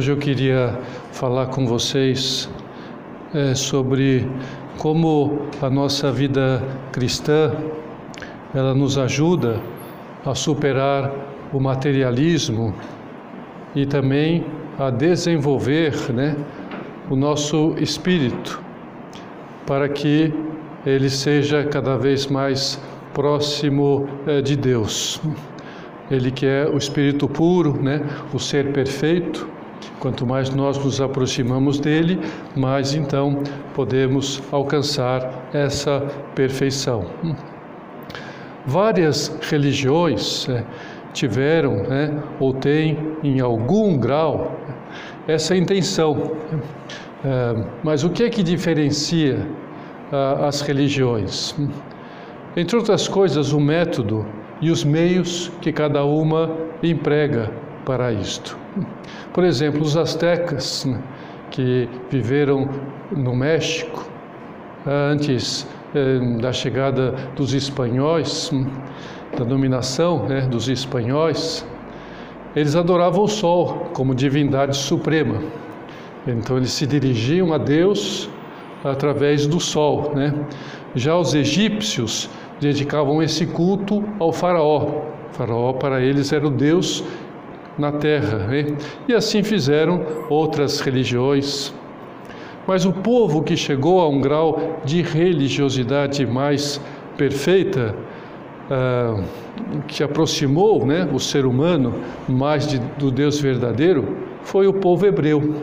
Hoje eu queria falar com vocês é, sobre como a nossa vida cristã ela nos ajuda a superar o materialismo e também a desenvolver né, o nosso espírito para que ele seja cada vez mais próximo é, de Deus. Ele que é o Espírito puro, né, o ser perfeito. Quanto mais nós nos aproximamos dele, mais então podemos alcançar essa perfeição. Várias religiões é, tiveram né, ou têm em algum grau essa intenção. É, mas o que é que diferencia ah, as religiões? Entre outras coisas, o método e os meios que cada uma emprega para isto. Por exemplo, os astecas, né, que viveram no México antes eh, da chegada dos espanhóis, hum, da dominação né, dos espanhóis, eles adoravam o sol como divindade suprema. Então eles se dirigiam a Deus através do sol. Né? Já os egípcios dedicavam esse culto ao faraó. O faraó para eles era o Deus na terra. Né? E assim fizeram outras religiões. Mas o povo que chegou a um grau de religiosidade mais perfeita, ah, que aproximou né, o ser humano mais de, do Deus verdadeiro, foi o povo hebreu.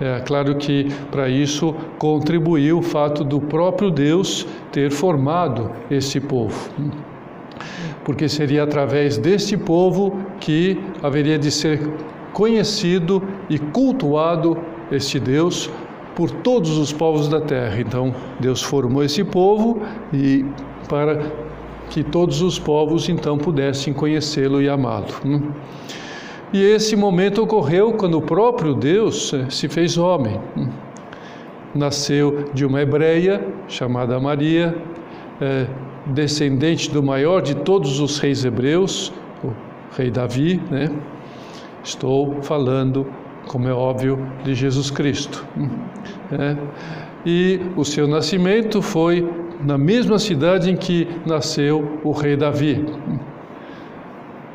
É claro que para isso contribuiu o fato do próprio Deus ter formado esse povo. Porque seria através deste povo que haveria de ser conhecido e cultuado este Deus por todos os povos da terra. Então, Deus formou esse povo e para que todos os povos então pudessem conhecê-lo e amá-lo. E esse momento ocorreu quando o próprio Deus eh, se fez homem. Nasceu de uma hebreia chamada Maria, é, descendente do maior de todos os reis hebreus, o rei Davi, né? Estou falando, como é óbvio, de Jesus Cristo. É. E o seu nascimento foi na mesma cidade em que nasceu o rei Davi.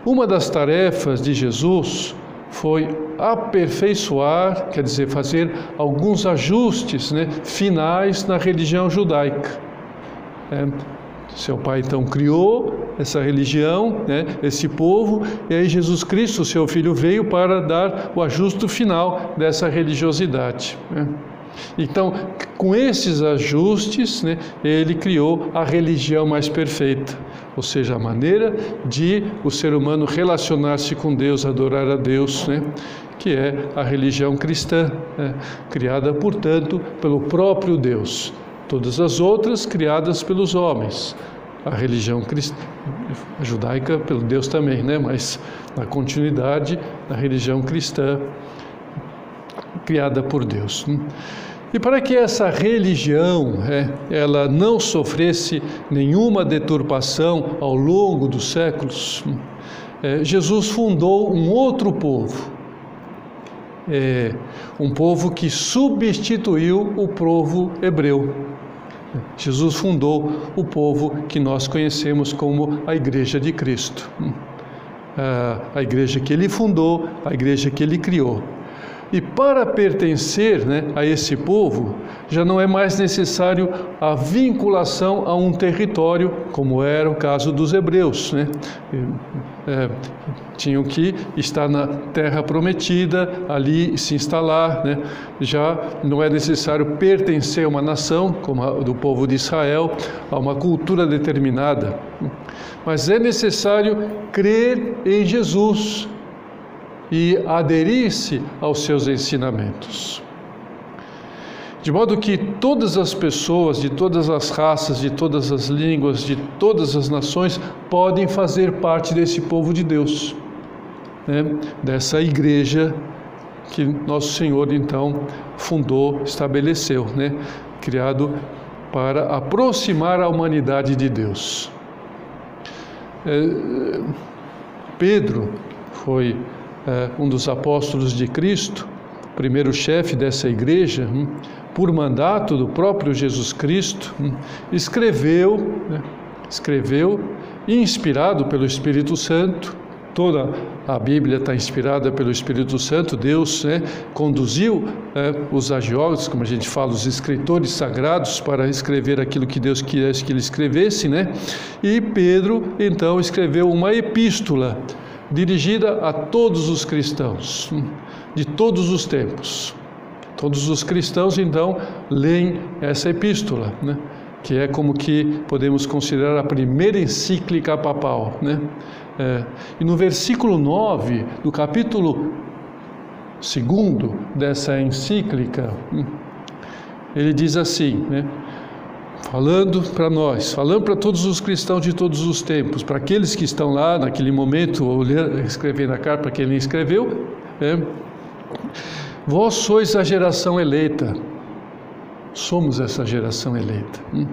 Uma das tarefas de Jesus foi aperfeiçoar, quer dizer, fazer alguns ajustes né, finais na religião judaica. É, seu pai então criou essa religião, né, esse povo, e aí Jesus Cristo, seu filho, veio para dar o ajuste final dessa religiosidade. Né. Então, com esses ajustes, né, ele criou a religião mais perfeita, ou seja, a maneira de o ser humano relacionar-se com Deus, adorar a Deus, né, que é a religião cristã, né, criada, portanto, pelo próprio Deus. Todas as outras criadas pelos homens. A religião cristã, judaica pelo Deus também, né, mas na continuidade, a religião cristã criada por Deus. E para que essa religião é, ela não sofresse nenhuma deturpação ao longo dos séculos, é, Jesus fundou um outro povo, é, um povo que substituiu o povo hebreu. Jesus fundou o povo que nós conhecemos como a Igreja de Cristo. A igreja que ele fundou, a igreja que ele criou. E para pertencer né, a esse povo, já não é mais necessário a vinculação a um território, como era o caso dos hebreus. Né? É, tinham que estar na terra prometida, ali se instalar. Né? Já não é necessário pertencer a uma nação, como a do povo de Israel, a uma cultura determinada. Mas é necessário crer em Jesus e aderir-se aos seus ensinamentos. De modo que todas as pessoas, de todas as raças, de todas as línguas, de todas as nações, podem fazer parte desse povo de Deus, né? dessa igreja que Nosso Senhor então fundou, estabeleceu, né? criado para aproximar a humanidade de Deus. É, Pedro foi um dos apóstolos de Cristo, primeiro chefe dessa igreja, hum, por mandato do próprio Jesus Cristo, hum, escreveu, né, escreveu, inspirado pelo Espírito Santo, toda a Bíblia está inspirada pelo Espírito Santo, Deus né, conduziu é, os agiólogos, como a gente fala, os escritores sagrados, para escrever aquilo que Deus quisesse que ele escrevesse, né? E Pedro, então, escreveu uma epístola dirigida a todos os cristãos, de todos os tempos. Todos os cristãos, então, leem essa epístola, né? que é como que podemos considerar a primeira encíclica papal. Né? É, e no versículo 9 do capítulo 2 dessa encíclica, hum, ele diz assim, né? Falando para nós, falando para todos os cristãos de todos os tempos, para aqueles que estão lá naquele momento, olhando, escrevendo a carta para quem nem escreveu, é, vós sois a geração eleita, somos essa geração eleita. Hum?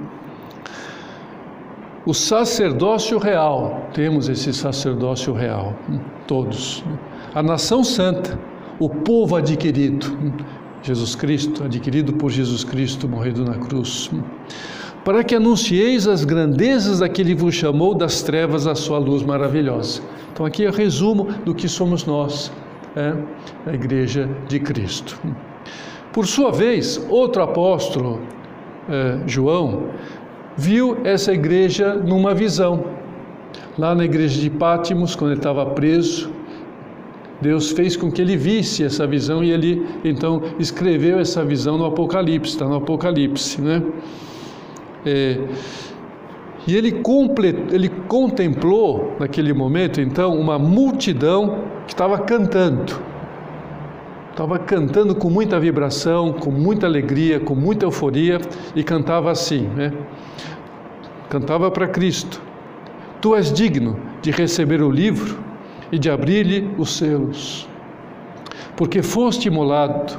O sacerdócio real, temos esse sacerdócio real, hum, todos. Hum? A nação santa, o povo adquirido, Jesus Cristo, adquirido por Jesus Cristo, morrido na cruz, para que anuncieis as grandezas daquele que vos chamou das trevas à sua luz maravilhosa. Então, aqui é o resumo do que somos nós, é, a Igreja de Cristo. Por sua vez, outro apóstolo, eh, João, viu essa igreja numa visão. Lá na igreja de Pátimos, quando ele estava preso, Deus fez com que ele visse essa visão e ele então escreveu essa visão no Apocalipse, está no Apocalipse, né? É, e ele, ele contemplou naquele momento então uma multidão que estava cantando Estava cantando com muita vibração, com muita alegria, com muita euforia e cantava assim, né? Cantava para Cristo: Tu és digno de receber o livro e de abrir-lhe os selos, porque foste imolado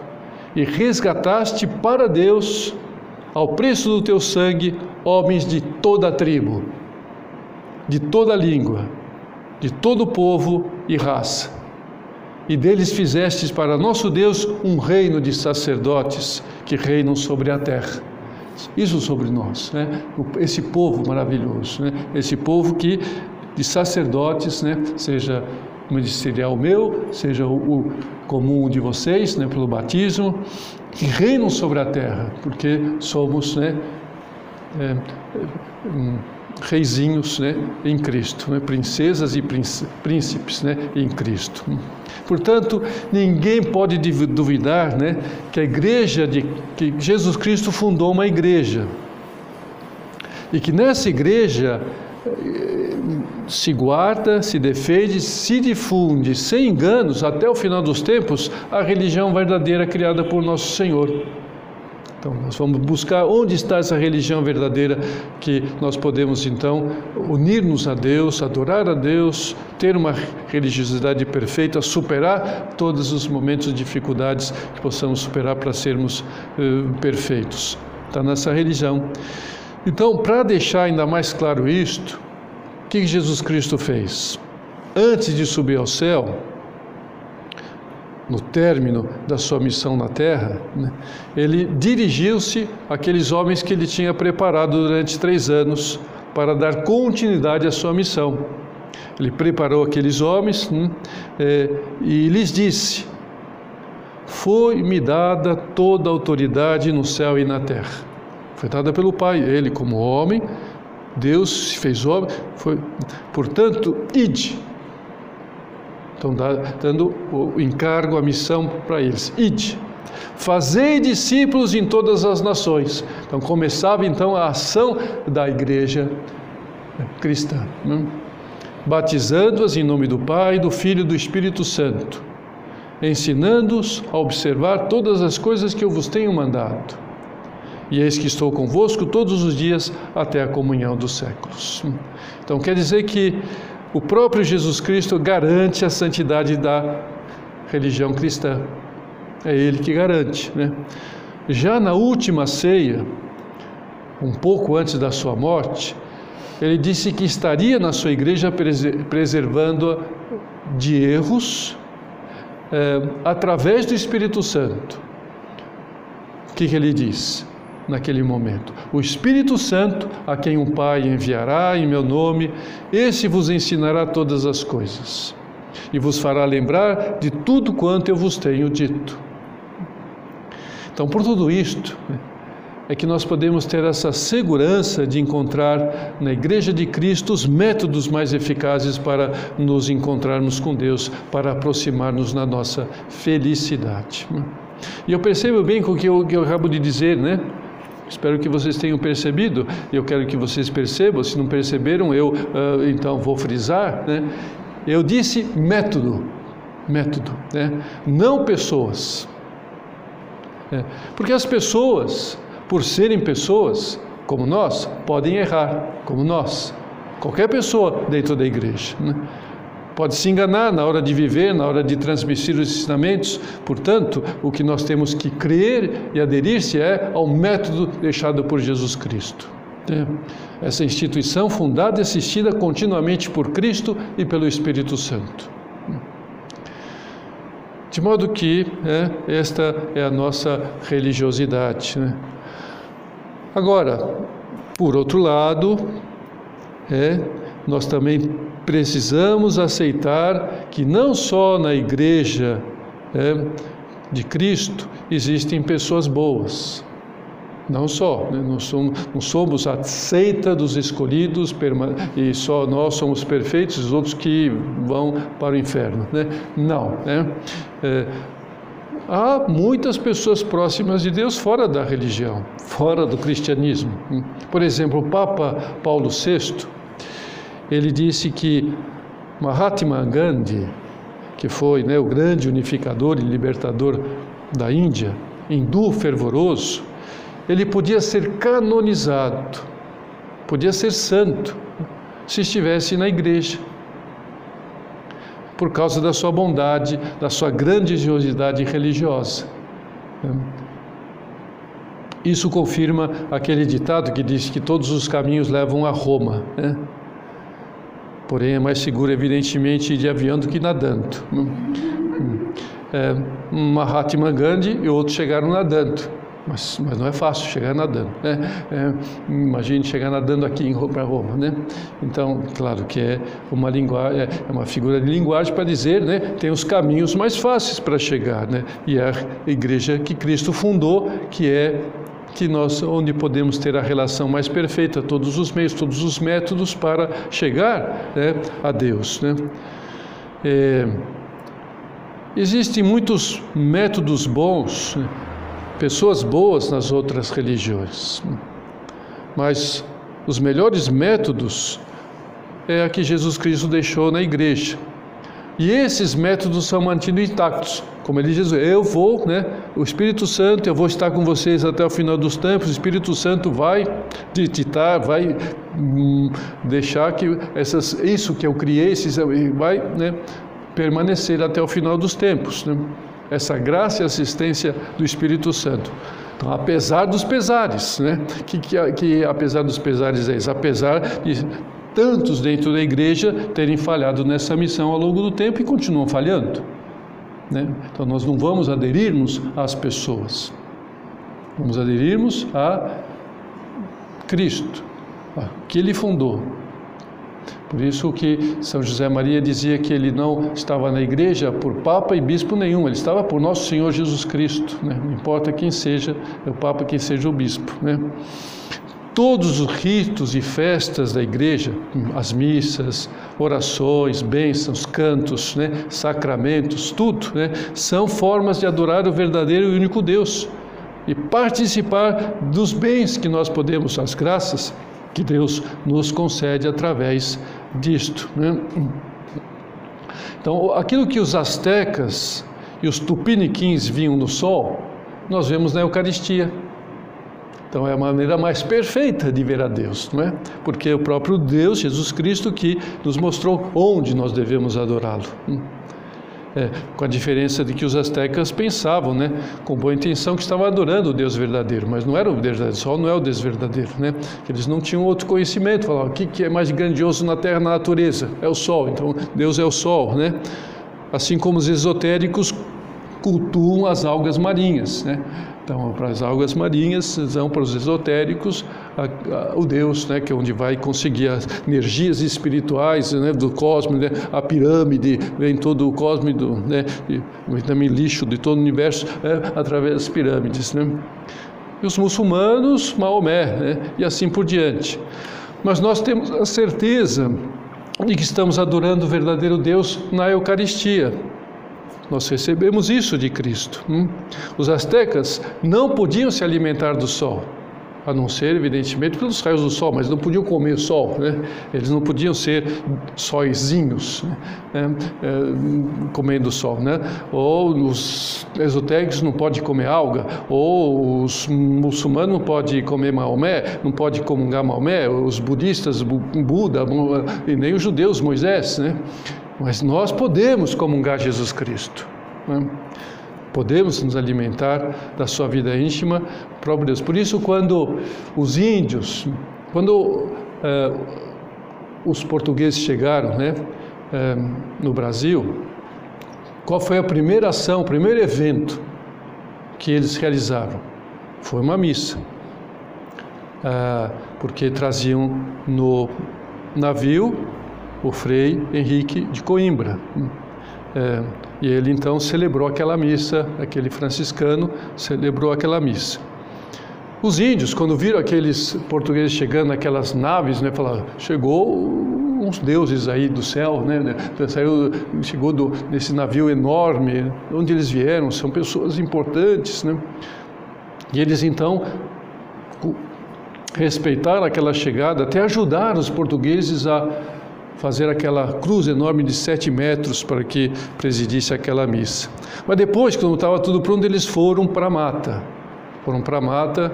e resgataste para Deus, ao preço do teu sangue, homens de toda a tribo, de toda a língua, de todo povo e raça e deles fizestes para nosso Deus um reino de sacerdotes que reinam sobre a terra. Isso sobre nós, né? esse povo maravilhoso, né? esse povo que de sacerdotes, né? seja ministerial meu, seja o, o comum de vocês, né? pelo batismo, que reinam sobre a terra, porque somos né? É, reizinhos né? em Cristo, né? princesas e príncipes né? em Cristo. Portanto, ninguém pode duvidar né, que a igreja de que Jesus Cristo fundou uma igreja e que nessa igreja se guarda, se defende, se difunde sem enganos até o final dos tempos a religião verdadeira criada por nosso Senhor. Então, nós vamos buscar onde está essa religião verdadeira que nós podemos então unir-nos a Deus, adorar a Deus, ter uma religiosidade perfeita, superar todos os momentos de dificuldades que possamos superar para sermos uh, perfeitos. Está nessa religião. Então, para deixar ainda mais claro isto, que Jesus Cristo fez? Antes de subir ao céu, no término da sua missão na terra, né, ele dirigiu-se àqueles homens que ele tinha preparado durante três anos para dar continuidade à sua missão. Ele preparou aqueles homens né, é, e lhes disse: Foi-me dada toda a autoridade no céu e na terra. Foi dada pelo Pai, ele como homem, Deus se fez homem, foi, portanto, ide Estão dando o encargo, a missão para eles. Ide, fazei discípulos em todas as nações. Então começava então a ação da igreja cristã, né? batizando-as em nome do Pai, do Filho e do Espírito Santo, ensinando-os a observar todas as coisas que eu vos tenho mandado. E eis que estou convosco todos os dias até a comunhão dos séculos. Então quer dizer que o próprio Jesus Cristo garante a santidade da religião cristã. É Ele que garante. Né? Já na última ceia, um pouco antes da sua morte, ele disse que estaria na sua igreja preservando-a de erros, é, através do Espírito Santo. O que, que ele diz naquele momento? O Espírito Santo, a quem o Pai enviará em meu nome, esse vos ensinará todas as coisas e vos fará lembrar de tudo quanto eu vos tenho dito. Então, por tudo isto, é que nós podemos ter essa segurança de encontrar na Igreja de Cristo os métodos mais eficazes para nos encontrarmos com Deus, para aproximar-nos na nossa felicidade. E eu percebo bem com o que eu, que eu acabo de dizer, né? Espero que vocês tenham percebido. Eu quero que vocês percebam. Se não perceberam, eu uh, então vou frisar. Né? Eu disse método, método, né? não pessoas. É, porque as pessoas, por serem pessoas como nós, podem errar como nós. Qualquer pessoa dentro da igreja. Né? Pode se enganar na hora de viver, na hora de transmitir os ensinamentos. Portanto, o que nós temos que crer e aderir-se é ao método deixado por Jesus Cristo. É. Essa instituição fundada e assistida continuamente por Cristo e pelo Espírito Santo. De modo que é, esta é a nossa religiosidade. Né? Agora, por outro lado, é, nós também precisamos aceitar que não só na igreja é, de Cristo existem pessoas boas. Não só, né? não, somos, não somos a seita dos escolhidos e só nós somos perfeitos, os outros que vão para o inferno. Né? Não. Né? É, há muitas pessoas próximas de Deus fora da religião, fora do cristianismo. Por exemplo, o Papa Paulo VI, ele disse que Mahatma Gandhi, que foi né, o grande unificador e libertador da Índia, hindu fervoroso, ele podia ser canonizado, podia ser santo, se estivesse na igreja, por causa da sua bondade, da sua grandiosidade religiosa. Isso confirma aquele ditado que diz que todos os caminhos levam a Roma. Né? Porém, é mais seguro, evidentemente, ir de avião do que nadando. É, Mahatma Gandhi e outros chegaram nadando. Mas, mas não é fácil chegar nadando. Né? É, imagine chegar nadando aqui para Roma. Né? Então, claro que é uma linguagem, é, é uma figura de linguagem para dizer, né, tem os caminhos mais fáceis para chegar. Né? E a igreja que Cristo fundou, que é que nós onde podemos ter a relação mais perfeita, todos os meios, todos os métodos para chegar né, a Deus. Né? É, existem muitos métodos bons, né, pessoas boas nas outras religiões, mas os melhores métodos é a que Jesus Cristo deixou na igreja. E esses métodos são mantidos intactos. Como ele diz, eu vou, né? O Espírito Santo, eu vou estar com vocês até o final dos tempos. O Espírito Santo vai ditar, vai hum, deixar que essas, isso que eu criei, esses, vai né, permanecer até o final dos tempos. Né? Essa graça e assistência do Espírito Santo. Então, apesar dos pesares, né? Que, que, que apesar dos pesares é isso, apesar de tantos dentro da igreja terem falhado nessa missão ao longo do tempo e continuam falhando. Né? Então nós não vamos aderirmos às pessoas, vamos aderirmos a Cristo, a que Ele fundou. Por isso que São José Maria dizia que ele não estava na igreja por papa e bispo nenhum, ele estava por nosso Senhor Jesus Cristo, né? não importa quem seja o papa, quem seja o bispo. Né? Todos os ritos e festas da igreja, as missas, orações, bênçãos, cantos, né, sacramentos, tudo, né, são formas de adorar o verdadeiro e único Deus e participar dos bens que nós podemos, as graças que Deus nos concede através disto. Né? Então, aquilo que os astecas e os tupiniquins viam no sol, nós vemos na Eucaristia. Então é a maneira mais perfeita de ver a Deus, não é? Porque é o próprio Deus, Jesus Cristo, que nos mostrou onde nós devemos adorá-lo. Hum. É, com a diferença de que os astecas pensavam, né, com boa intenção, que estavam adorando o Deus verdadeiro, mas não era o Deus verdadeiro, sol não é o Deus verdadeiro, né? Eles não tinham outro conhecimento, falavam, o que, que é mais grandioso na terra, na natureza? É o sol, então Deus é o sol, né? assim como os esotéricos cultuam as algas marinhas, né? Então, para as algas marinhas, são para os esotéricos a, a, o Deus, né, que é onde vai conseguir as energias espirituais né, do cosmos, né, a pirâmide, vem todo o cosmos, né, e, também lixo de todo o universo, é, através das pirâmides. Né. E os muçulmanos, Maomé, né, e assim por diante. Mas nós temos a certeza de que estamos adorando o verdadeiro Deus na Eucaristia. Nós recebemos isso de Cristo. Hum? Os astecas não podiam se alimentar do sol, a não ser, evidentemente, pelos raios do sol, mas não podiam comer sol, né? Eles não podiam ser sóizinhos, né? é, comendo sol, né? Ou os esotéricos não podem comer alga, ou os muçulmanos não podem comer Maomé, não podem comungar Maomé, os budistas, Buda, e nem os judeus, Moisés, né? Mas nós podemos comungar Jesus Cristo. Né? Podemos nos alimentar da sua vida íntima, próprio Deus. Por isso, quando os índios, quando eh, os portugueses chegaram né, eh, no Brasil, qual foi a primeira ação, o primeiro evento que eles realizaram? Foi uma missa. Ah, porque traziam no navio o Frei Henrique de Coimbra. É, e ele então celebrou aquela missa, aquele franciscano celebrou aquela missa. Os índios, quando viram aqueles portugueses chegando naquelas naves, né, falaram: chegou uns deuses aí do céu, né, né saiu, chegou do, navio enorme, onde eles vieram, são pessoas importantes, né? E eles então respeitaram aquela chegada, até ajudaram os portugueses a fazer aquela cruz enorme de sete metros para que presidisse aquela missa. Mas depois, quando estava tudo pronto, eles foram para a mata. Foram para a mata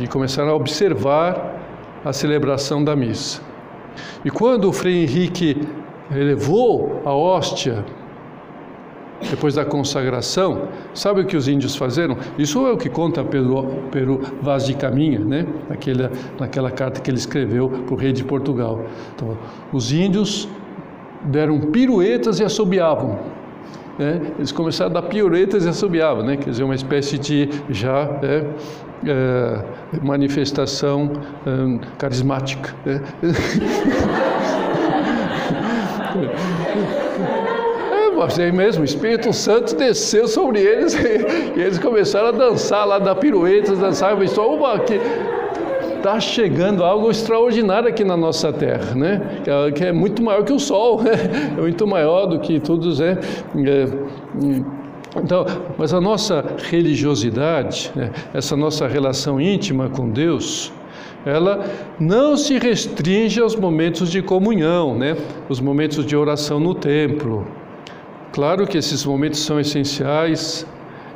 e começaram a observar a celebração da missa. E quando o Frei Henrique elevou a hóstia depois da consagração, sabe o que os índios fizeram? Isso é o que conta pelo, pelo Vaz de Caminha, né? naquela, naquela carta que ele escreveu para o rei de Portugal. Então, os índios deram piruetas e assobiavam. Né? Eles começaram a dar piruetas e assobiavam, né? quer dizer, uma espécie de já é, é, manifestação é, carismática. Né? mas aí mesmo, o Espírito Santo desceu sobre eles e, eles começaram a dançar lá, dar piruetas, dançar, só uma que está chegando algo extraordinário aqui na nossa terra, né? Que é muito maior que o sol, né? é muito maior do que todos é, é então, mas a nossa religiosidade, né? essa nossa relação íntima com Deus, ela não se restringe aos momentos de comunhão, né? Os momentos de oração no templo. Claro que esses momentos são essenciais,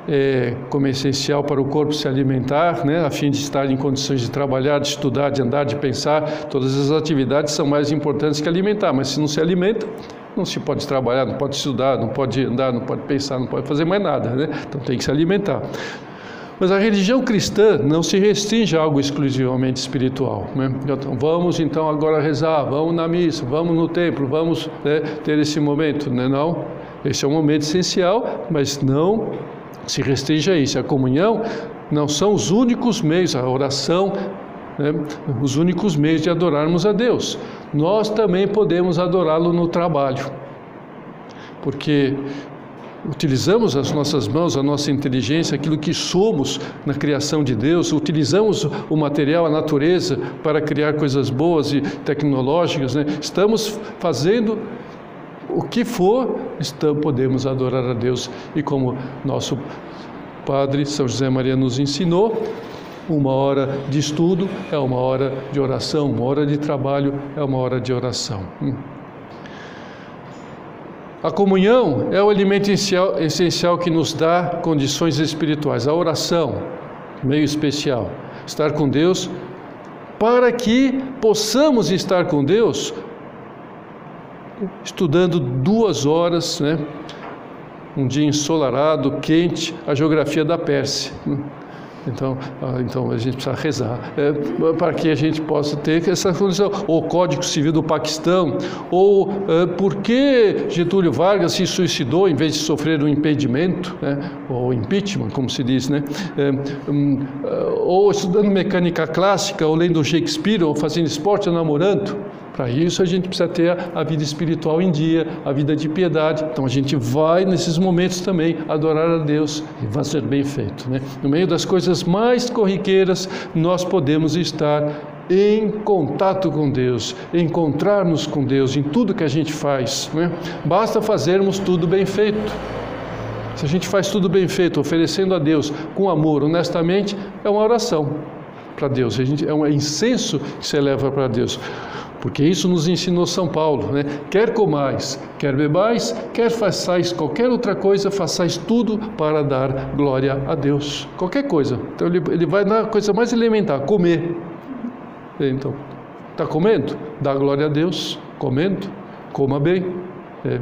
é, como é essencial para o corpo se alimentar, né, a fim de estar em condições de trabalhar, de estudar, de andar, de pensar. Todas as atividades são mais importantes que alimentar, mas se não se alimenta, não se pode trabalhar, não pode estudar, não pode andar, não pode pensar, não pode fazer mais nada, né? Então tem que se alimentar. Mas a religião cristã não se restringe a algo exclusivamente espiritual. Né? Então, vamos então agora rezar, vamos na missa, vamos no templo, vamos né, ter esse momento, né? não? Esse é um momento essencial, mas não se restringe a isso. A comunhão não são os únicos meios, a oração, né, os únicos meios de adorarmos a Deus. Nós também podemos adorá-lo no trabalho, porque utilizamos as nossas mãos, a nossa inteligência, aquilo que somos na criação de Deus, utilizamos o material, a natureza para criar coisas boas e tecnológicas, né? estamos fazendo o que for, estamos, podemos adorar a Deus. E como nosso Padre São José Maria nos ensinou, uma hora de estudo é uma hora de oração, uma hora de trabalho é uma hora de oração. Hum. A comunhão é o alimento essencial, essencial que nos dá condições espirituais. A oração, meio especial. Estar com Deus para que possamos estar com Deus estudando duas horas, né? um dia ensolarado, quente, a geografia da Pérsia. Então, ah, então a gente precisa rezar é, para que a gente possa ter essa condição. O Código Civil do Paquistão, ou é, por que Getúlio Vargas se suicidou em vez de sofrer um impedimento, né? ou impeachment, como se diz, né? É, um, ou estudando mecânica clássica, ou lendo Shakespeare, ou fazendo esporte, ou namorando. Para isso a gente precisa ter a vida espiritual em dia, a vida de piedade. Então a gente vai nesses momentos também adorar a Deus e vai ser bem feito. Né? No meio das coisas mais corriqueiras, nós podemos estar em contato com Deus, encontrar-nos com Deus em tudo que a gente faz. Né? Basta fazermos tudo bem feito. Se a gente faz tudo bem feito, oferecendo a Deus com amor, honestamente, é uma oração para Deus. A gente, é um incenso que se eleva para Deus. Porque isso nos ensinou São Paulo, né? Quer comais, quer bebais, quer façais qualquer outra coisa, façais tudo para dar glória a Deus. Qualquer coisa. Então ele, ele vai na coisa mais elementar, comer. Então, está comendo? Dá glória a Deus. Comendo, coma bem. É,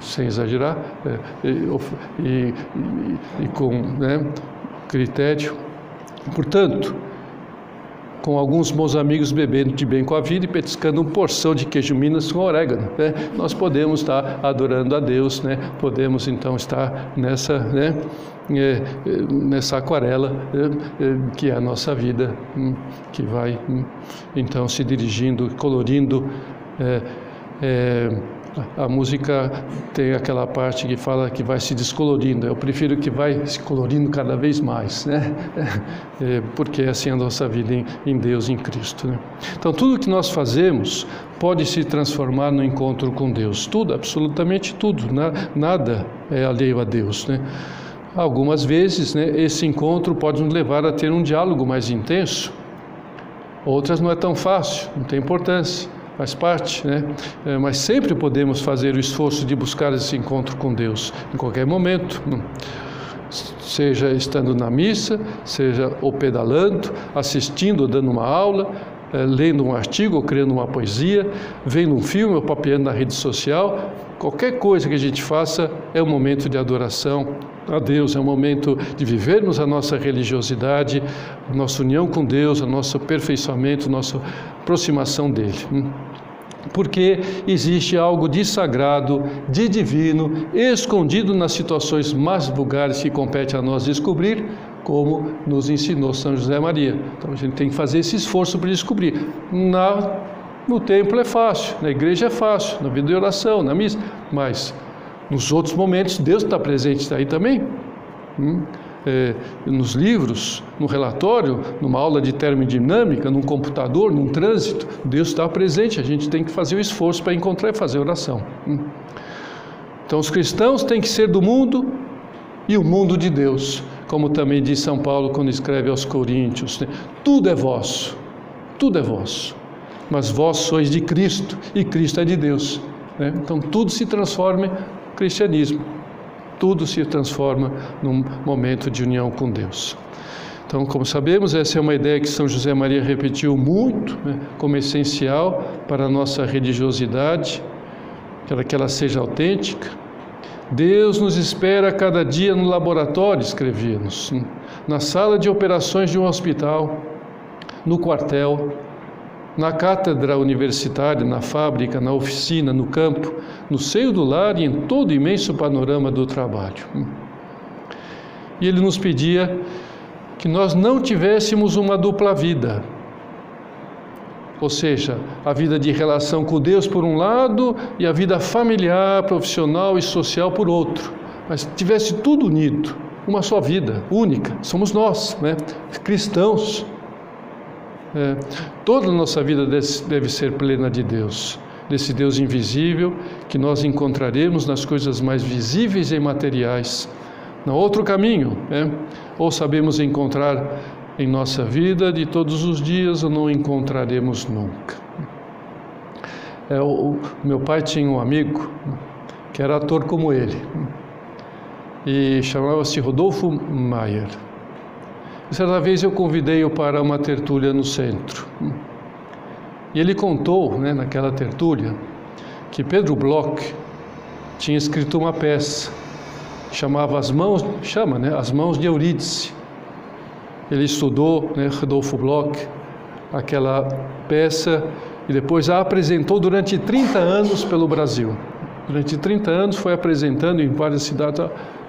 sem exagerar, é, e, e, e, com né, critério. Portanto, com alguns bons amigos bebendo de bem com a vida e petiscando uma porção de queijo Minas com orégano. Né? Nós podemos estar adorando a Deus, né? podemos então estar nessa, né? É, nessa aquarela é, é, que é a nossa vida, hum, que vai hum, então se dirigindo, colorindo. É, é, a música tem aquela parte que fala que vai se descolorindo. Eu prefiro que vai se colorindo cada vez mais, né? É, porque é assim a nossa vida em, em Deus, em Cristo. Né? Então, tudo que nós fazemos pode se transformar no encontro com Deus. Tudo, absolutamente tudo. nada é alheio a Deus, né? Algumas vezes, né, esse encontro pode nos levar a ter um diálogo mais intenso. Outras não é tão fácil, não tem importância faz parte, né? É, mas sempre podemos fazer o esforço de buscar esse encontro com Deus, em qualquer momento. Seja estando na missa, seja pedalando, assistindo ou dando uma aula, é, lendo um artigo ou criando uma poesia, vendo um filme ou papeando na rede social, qualquer coisa que a gente faça é um momento de adoração a Deus, é um momento de vivermos a nossa religiosidade, a nossa união com Deus, o nosso aperfeiçoamento, a nossa aproximação dele. Hum? porque existe algo de sagrado, de divino, escondido nas situações mais vulgares que compete a nós descobrir, como nos ensinou São José Maria. Então a gente tem que fazer esse esforço para descobrir. Na, no templo é fácil, na igreja é fácil, na vida de oração, na missa, mas nos outros momentos Deus está presente aí também. Hum? É, nos livros, no relatório, numa aula de termodinâmica, num computador, num trânsito, Deus está presente, a gente tem que fazer o esforço para encontrar e fazer oração. Hum. Então, os cristãos têm que ser do mundo e o mundo de Deus, como também diz São Paulo quando escreve aos Coríntios: né? tudo é vosso, tudo é vosso, mas vós sois de Cristo e Cristo é de Deus. Né? Então, tudo se transforma em cristianismo tudo se transforma num momento de união com Deus. Então, como sabemos, essa é uma ideia que São José Maria repetiu muito, né, como essencial para a nossa religiosidade, para que ela seja autêntica. Deus nos espera cada dia no laboratório, escrevia-nos, na sala de operações de um hospital, no quartel, na cátedra universitária, na fábrica, na oficina, no campo, no seio do lar e em todo o imenso panorama do trabalho. E ele nos pedia que nós não tivéssemos uma dupla vida. Ou seja, a vida de relação com Deus por um lado e a vida familiar, profissional e social por outro. Mas tivesse tudo unido, uma só vida, única. Somos nós, né? cristãos. É, toda a nossa vida deve ser plena de Deus, desse Deus invisível que nós encontraremos nas coisas mais visíveis e materiais. No outro caminho, é, ou sabemos encontrar em nossa vida de todos os dias ou não encontraremos nunca. É, o meu pai tinha um amigo que era ator como ele e chamava-se Rodolfo Maier. Certa vez eu convidei-o para uma tertúlia no centro. E ele contou, né, naquela tertúlia, que Pedro Bloch tinha escrito uma peça chamava As Mãos, chama, né, As Mãos de Eurídice, ele estudou, né, Rodolfo Bloch, aquela peça e depois a apresentou durante 30 anos pelo Brasil. Durante 30 anos foi apresentando em várias cidades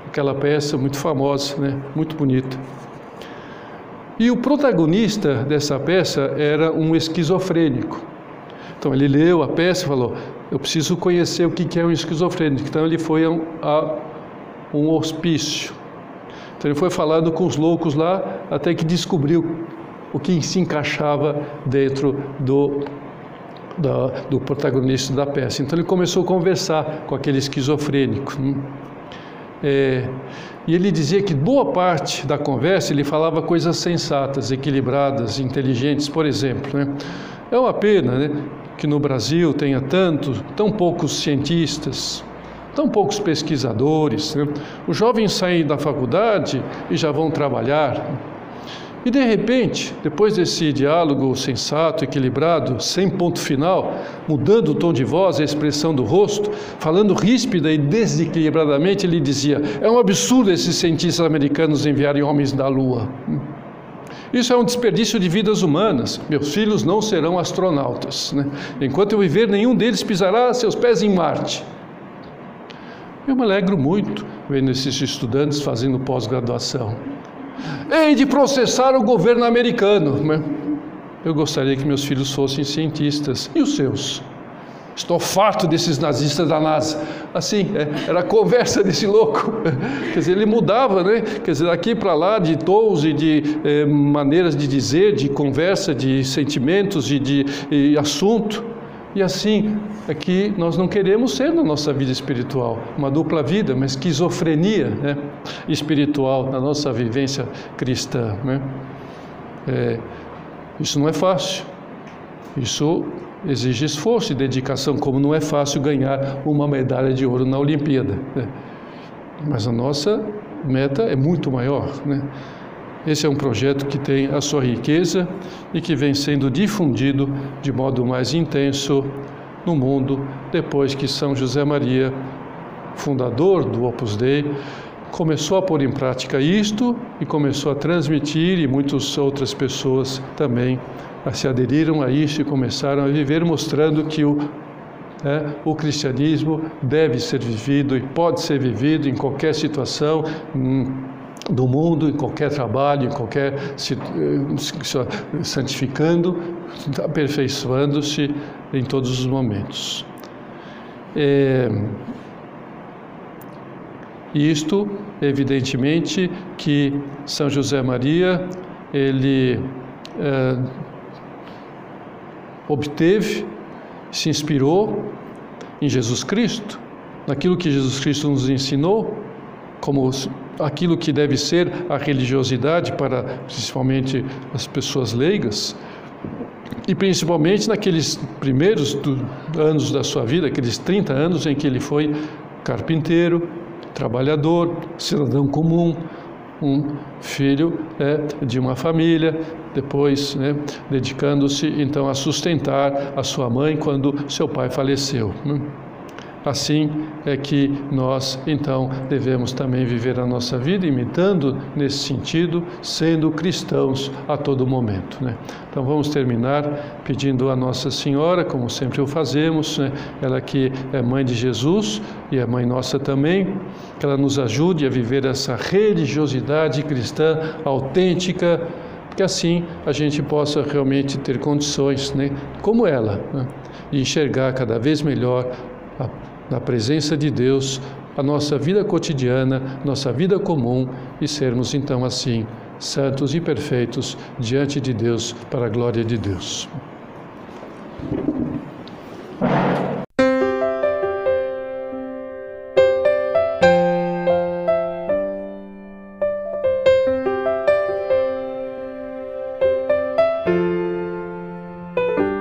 aquela peça muito famosa, né, muito bonita. E o protagonista dessa peça era um esquizofrênico. Então ele leu a peça e falou: Eu preciso conhecer o que é um esquizofrênico. Então ele foi a um, a um hospício. Então ele foi falando com os loucos lá até que descobriu o que se encaixava dentro do, da, do protagonista da peça. Então ele começou a conversar com aquele esquizofrênico. É, e ele dizia que boa parte da conversa ele falava coisas sensatas, equilibradas, inteligentes, por exemplo. Né? É uma pena né, que no Brasil tenha tanto, tão poucos cientistas, tão poucos pesquisadores. Né? Os jovens saem da faculdade e já vão trabalhar. E de repente, depois desse diálogo sensato, equilibrado, sem ponto final, mudando o tom de voz, a expressão do rosto, falando ríspida e desequilibradamente, ele dizia: É um absurdo esses cientistas americanos enviarem homens da Lua. Isso é um desperdício de vidas humanas. Meus filhos não serão astronautas. Né? Enquanto eu viver, nenhum deles pisará seus pés em Marte. Eu me alegro muito vendo esses estudantes fazendo pós-graduação. Hei de processar o governo americano. Né? Eu gostaria que meus filhos fossem cientistas. E os seus? Estou farto desses nazistas da NASA. Assim, é, era a conversa desse louco. Quer dizer, ele mudava, né? Quer dizer, daqui para lá, de tons e de é, maneiras de dizer, de conversa, de sentimentos e de e assunto. E assim, é que nós não queremos ser na nossa vida espiritual, uma dupla vida, uma esquizofrenia né, espiritual na nossa vivência cristã. Né? É, isso não é fácil, isso exige esforço e dedicação, como não é fácil ganhar uma medalha de ouro na Olimpíada. Né? Mas a nossa meta é muito maior. Né? Esse é um projeto que tem a sua riqueza e que vem sendo difundido de modo mais intenso no mundo depois que São José Maria, fundador do Opus Dei, começou a pôr em prática isto e começou a transmitir e muitas outras pessoas também se aderiram a isso e começaram a viver mostrando que o é, o cristianismo deve ser vivido e pode ser vivido em qualquer situação, do mundo, em qualquer trabalho, em qualquer eh, santificando, aperfeiçoando-se em todos os momentos. É, isto, evidentemente, que São José Maria ele é, obteve, se inspirou em Jesus Cristo, naquilo que Jesus Cristo nos ensinou, como aquilo que deve ser a religiosidade para principalmente as pessoas leigas, e principalmente naqueles primeiros anos da sua vida, aqueles 30 anos em que ele foi carpinteiro, trabalhador, cidadão comum, um filho né, de uma família, depois né, dedicando-se então a sustentar a sua mãe quando seu pai faleceu. Né? Assim é que nós, então, devemos também viver a nossa vida imitando nesse sentido, sendo cristãos a todo momento. Né? Então, vamos terminar pedindo a Nossa Senhora, como sempre o fazemos, né? ela que é mãe de Jesus e é mãe nossa também, que ela nos ajude a viver essa religiosidade cristã autêntica, que assim a gente possa realmente ter condições, né, como ela, né, de enxergar cada vez melhor na presença de Deus, a nossa vida cotidiana, nossa vida comum e sermos então assim santos e perfeitos diante de Deus para a glória de Deus.